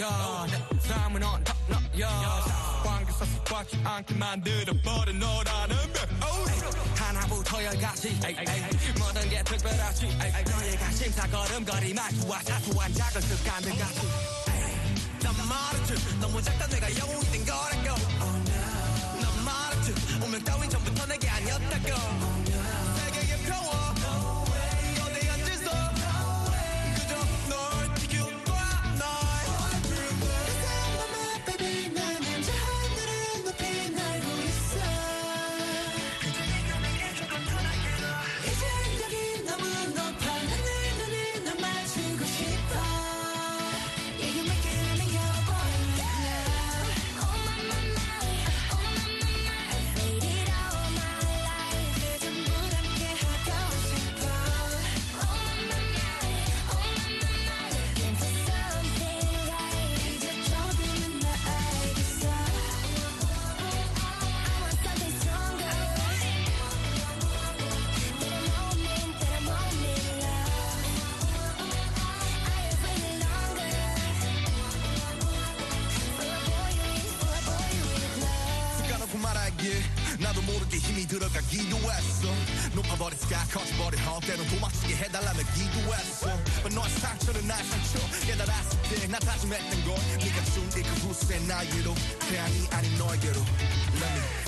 야 삶은 언덕너야 관계서 속박지 않게 만들어버린 너라는 맵 하나부터 열까지 모든 게 특별하지 너의 심사 걸음걸이 말투와 사소한 작은 습관들 같이 난 말했지 너무 작다 내가 영웅이 된걸 때론 도망치게 해달라며 기도했어 But 너의 상처는 나의 상처 깨달았을 때나 다짐했던 건 네가 준뒤그 후세 나에게로 태양이 아닌 너에게로 Let me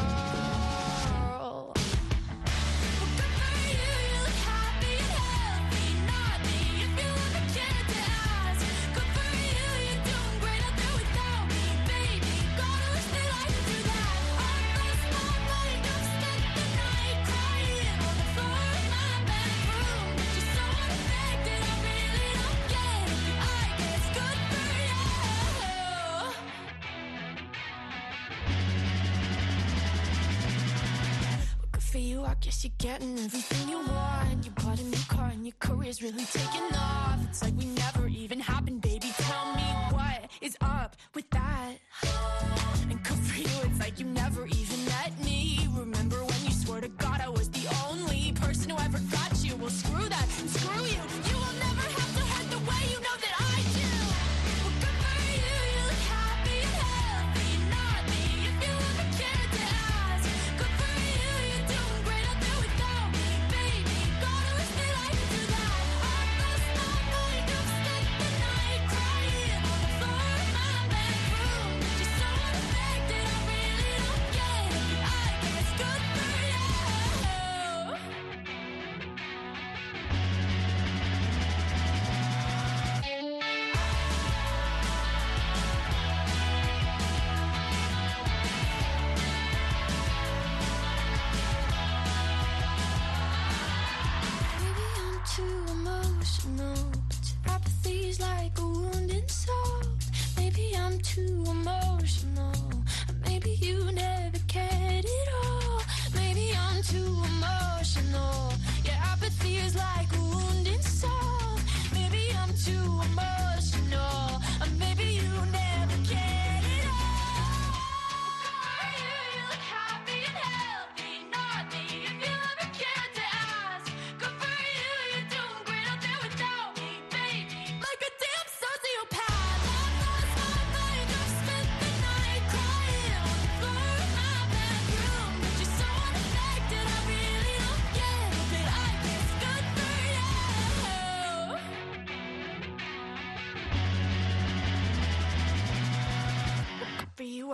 you're getting everything.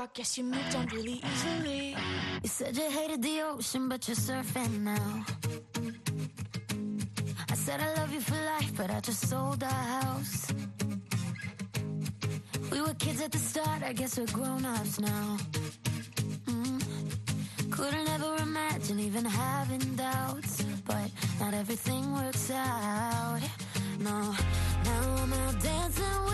I guess you moved on really easily. You said you hated the ocean, but you're surfing now. I said I love you for life, but I just sold our house. We were kids at the start, I guess we're grown ups now. Mm. Couldn't ever imagine even having doubts, but not everything works out. No, now I'm out dancing.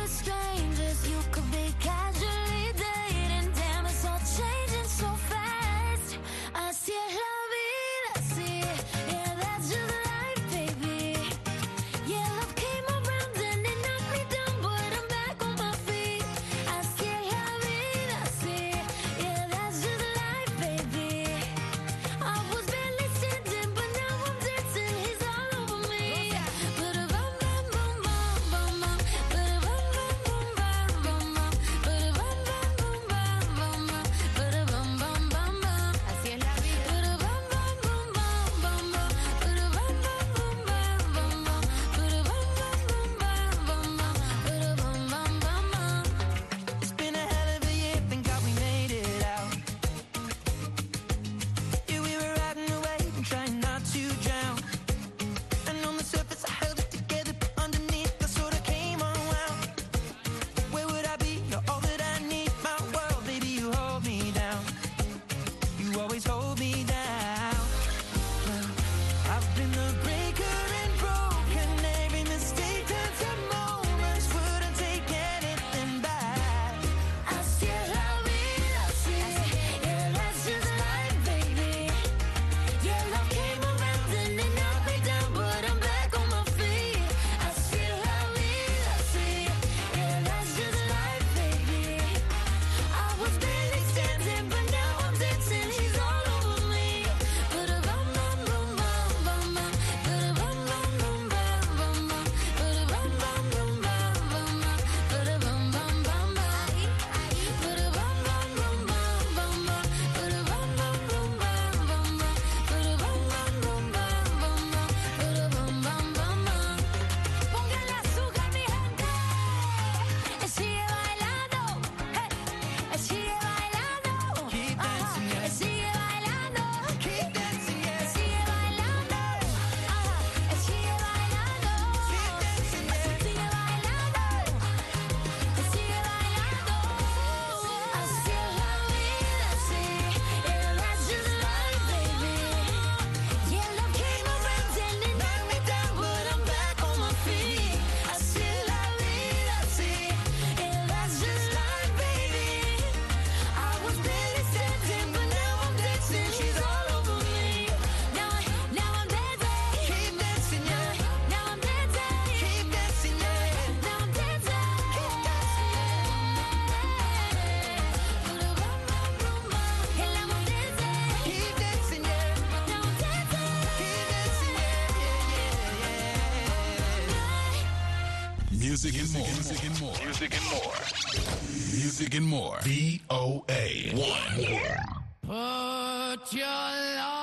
Music, and, more. music and more. Music and more. Music and more. Music and more. VOA. One. Put your love.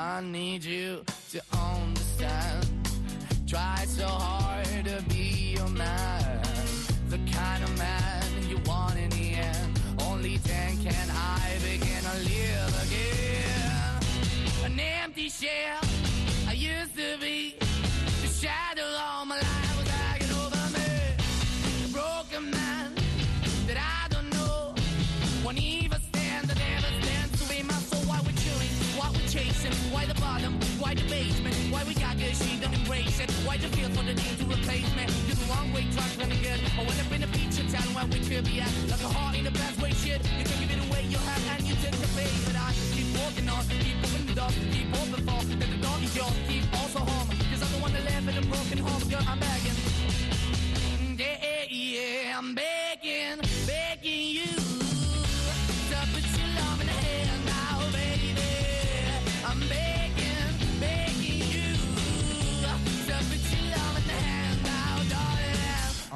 I need you to understand. Try so hard to be your man, the kind of man you want in the end. Only then can I begin to live again. An empty shell. It. Why the feel for the need to replace me? You're the wrong way, trying to good. I went up in a feature town where we could be at. Like a heart in a best way, shit. You can give it away, you have, and you take the bait. But I keep walking on, keep moving the keep open for that the dog is yours, keep also home. Cause I'm the one that live in a broken home, girl, I'm begging.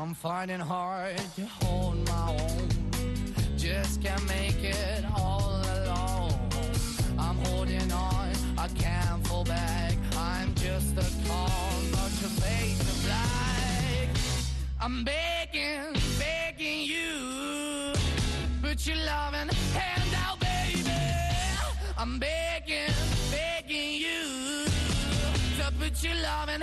I'm finding hard to hold my own. Just can't make it all alone. I'm holding on, I can't fall back. I'm just a call, not your face of black. I'm begging, begging you, put your loving hand out, baby. I'm begging, begging you to put your loving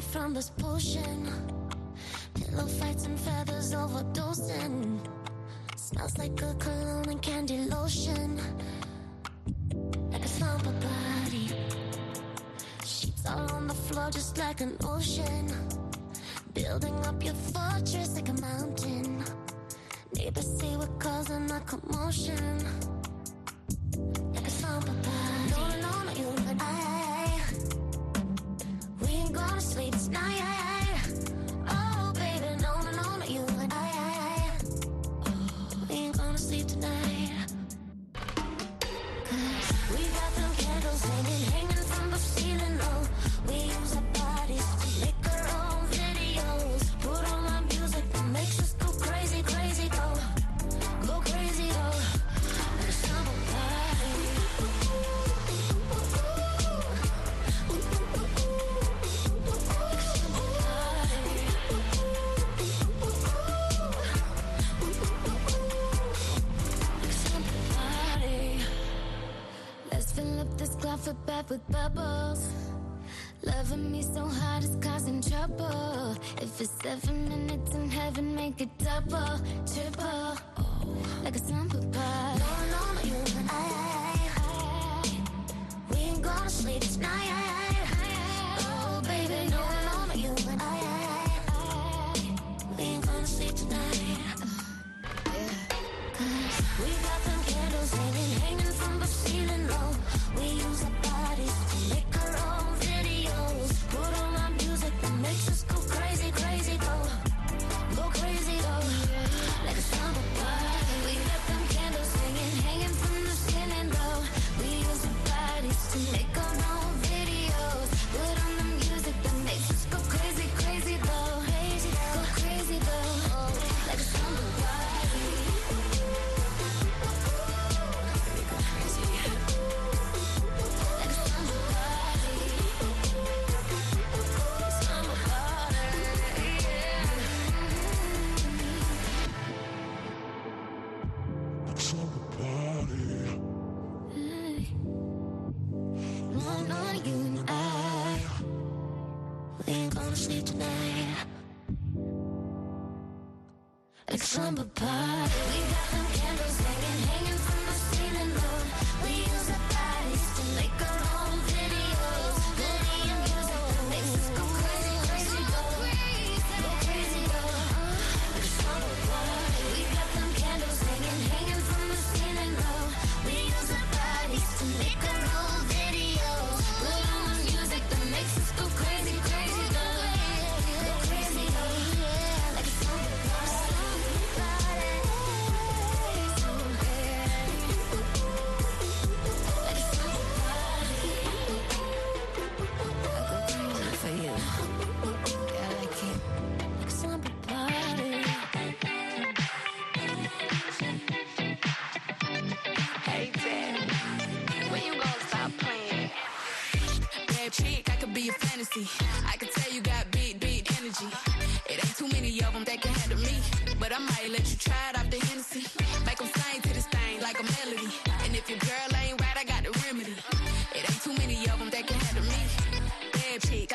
from this potion. Pillow fights and feathers overdosing. Smells like a cologne and candy lotion. Like a slumber body. Sheets all on the floor just like an ocean. Building up your fortress like a mountain. Neighbors say we're causing a commotion. Bath with bubbles. Loving me so hard it's causing trouble. If it's seven minutes in heaven, make it double, triple. Like a slumber party.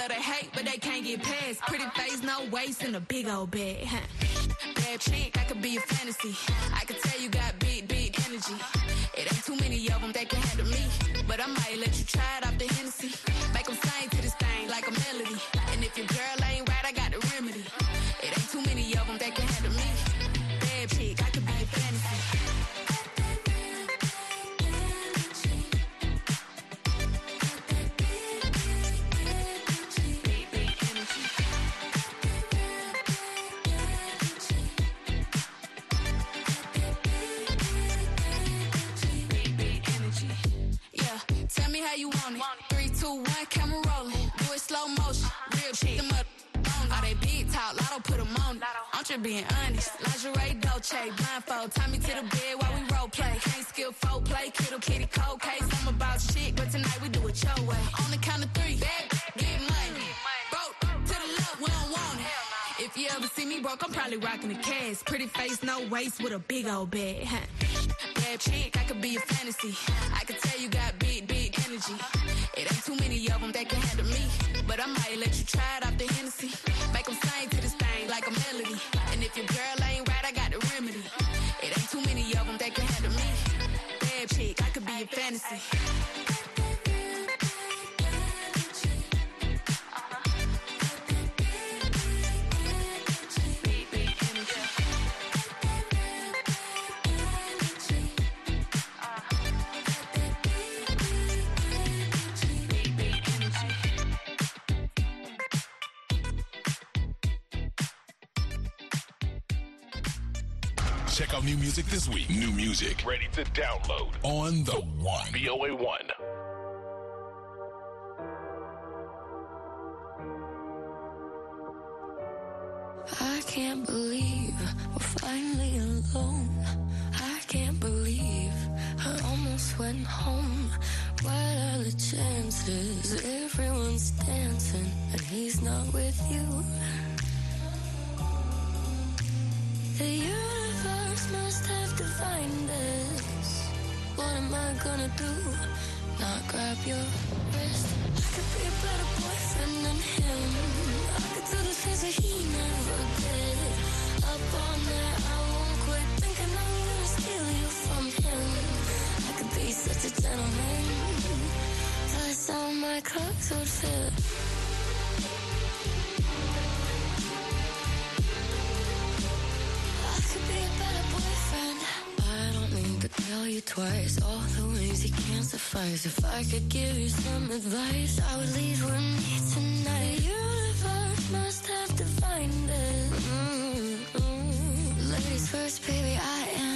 love to hate, but they can't get past. Pretty face, no waist, and a big old. Huh. Bad chick, I could be a fantasy. I could tell you got big, big energy. It ain't too many of them that can handle me. But I might let you try it off the Hennessy. Make them sing to this thing like a melody. Being honest. Lingerie, Dolce, blindfold. Tie me to the bed while we role play. Can't skill folk play, kiddo, kitty, cold case. I'm about shit, but tonight we do it your way. On the count of three, bad, get money. Broke to the left, we don't want it. If you ever see me broke, I'm probably rocking the cash. Pretty face, no waist, with a big old bag. Bad chick, I could be a fantasy. I could tell you got big, big energy. It ain't too many of them that can handle me. But I might let you try it off fantasy. Music this week. New music Ready to download. on the one. VOA 1. I can't believe we're finally alone. I can't believe I almost went home. What are the chances? Everyone's dancing and he's not with you. The universe must have defined this. What am I gonna do? Not grab your wrist. I could be a better boyfriend than him. I could do the things that he never did. Up all night, I won't quit thinking I'm gonna steal you from him. I could be such a gentleman. Plus all my clothes would fit. Boyfriend. I don't need to tell you twice all the ways you can't suffice. If I could give you some advice, I would leave with me tonight. The universe must have defined it. Mm-mm. Ladies first, baby, I insist.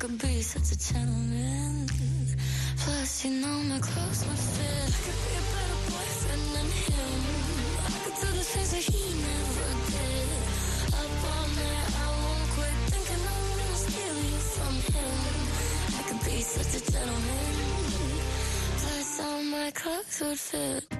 Could be such a gentleman. Plus, you know my clothes would fit. I could be a better boyfriend than him. I could do the things that he never did. Up all night, I won't quit thinking I'm gonna steal you from him. I could be such a gentleman. Plus, all my clothes would fit.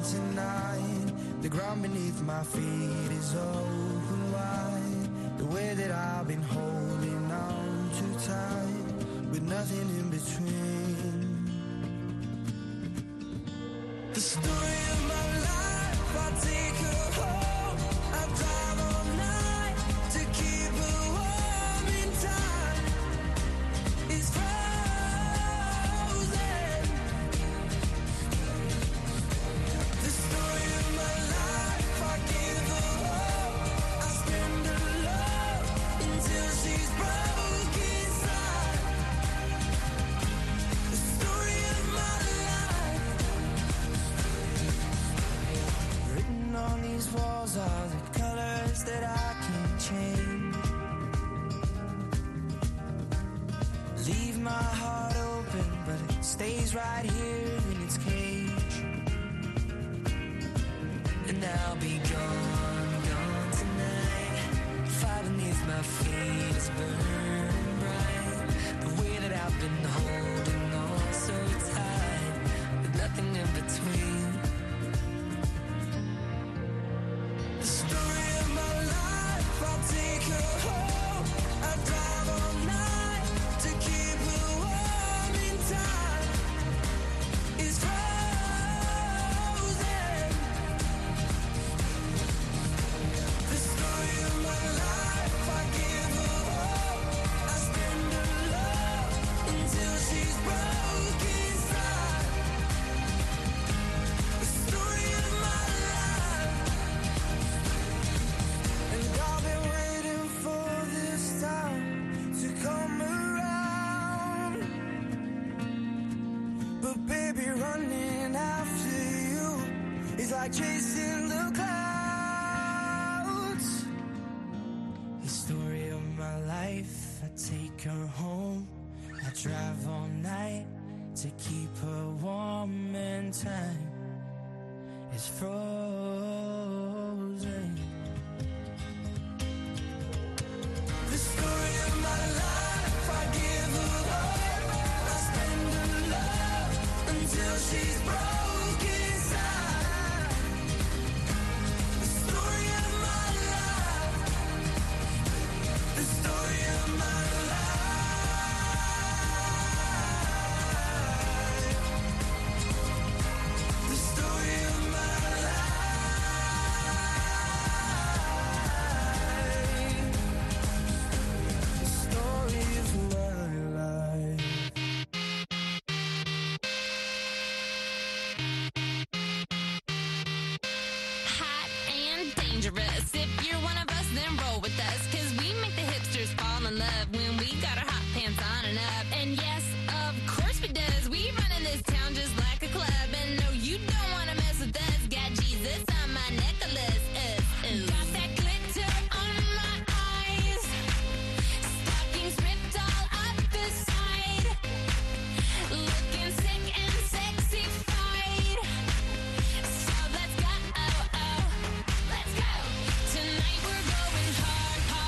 gone tonight. The ground beneath my feet is open wide. The way that I've been holding on too tight, with nothing in between. Walls are the colors that I can't change. Leave my heart open, but it stays right here in its cage. And I'll be gone, gone tonight. Fire beneath my feet is burning bright. The way that I've been holding on so tight, with nothing in between.